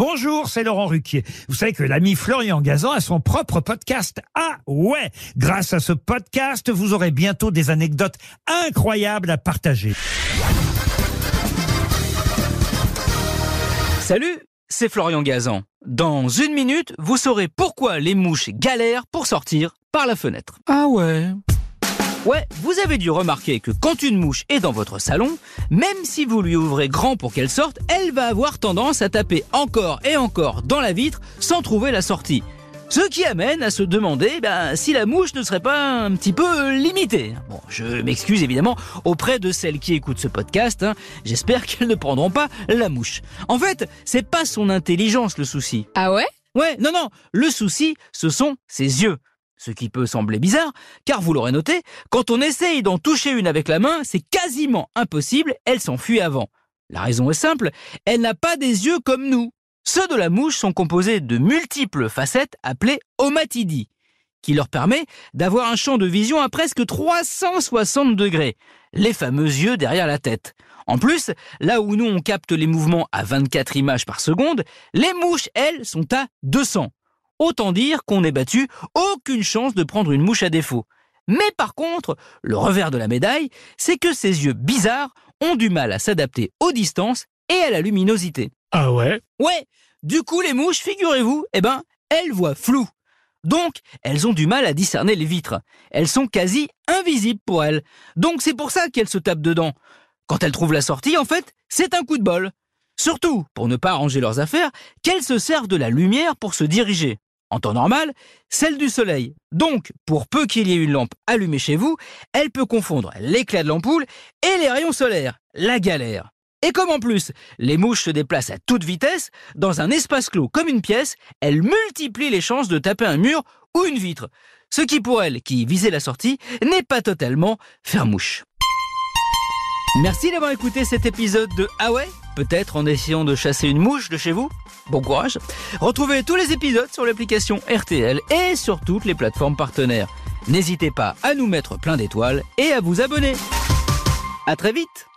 Bonjour, c'est Laurent Ruquier. Vous savez que l'ami Florian Gazan a son propre podcast. Ah ouais Grâce à ce podcast, vous aurez bientôt des anecdotes incroyables à partager. Salut, c'est Florian Gazan. Dans une minute, vous saurez pourquoi les mouches galèrent pour sortir par la fenêtre. Ah ouais Ouais, vous avez dû remarquer que quand une mouche est dans votre salon, même si vous lui ouvrez grand pour qu'elle sorte, elle va avoir tendance à taper encore et encore dans la vitre sans trouver la sortie. Ce qui amène à se demander ben, si la mouche ne serait pas un petit peu limitée. Bon, je m'excuse évidemment auprès de celles qui écoutent ce podcast. hein. J'espère qu'elles ne prendront pas la mouche. En fait, c'est pas son intelligence le souci. Ah ouais? Ouais, non, non, le souci, ce sont ses yeux. Ce qui peut sembler bizarre, car vous l'aurez noté, quand on essaye d'en toucher une avec la main, c'est quasiment impossible, elle s'enfuit avant. La raison est simple, elle n'a pas des yeux comme nous. Ceux de la mouche sont composés de multiples facettes appelées omatidie, qui leur permet d'avoir un champ de vision à presque 360 degrés, les fameux yeux derrière la tête. En plus, là où nous on capte les mouvements à 24 images par seconde, les mouches, elles, sont à 200. Autant dire qu'on n'est battu, aucune chance de prendre une mouche à défaut. Mais par contre, le revers de la médaille, c'est que ces yeux bizarres ont du mal à s'adapter aux distances et à la luminosité. Ah ouais? Ouais, du coup les mouches, figurez-vous, eh ben, elles voient flou. Donc, elles ont du mal à discerner les vitres. Elles sont quasi invisibles pour elles. Donc c'est pour ça qu'elles se tapent dedans. Quand elles trouvent la sortie, en fait, c'est un coup de bol. Surtout, pour ne pas arranger leurs affaires, qu'elles se servent de la lumière pour se diriger. En temps normal, celle du soleil. Donc, pour peu qu'il y ait une lampe allumée chez vous, elle peut confondre l'éclat de l'ampoule et les rayons solaires. La galère. Et comme en plus, les mouches se déplacent à toute vitesse, dans un espace clos comme une pièce, elles multiplient les chances de taper un mur ou une vitre. Ce qui pour elles, qui visaient la sortie, n'est pas totalement faire mouche. Merci d'avoir écouté cet épisode de Ah ouais? Peut-être en essayant de chasser une mouche de chez vous Bon courage Retrouvez tous les épisodes sur l'application RTL et sur toutes les plateformes partenaires. N'hésitez pas à nous mettre plein d'étoiles et à vous abonner. À très vite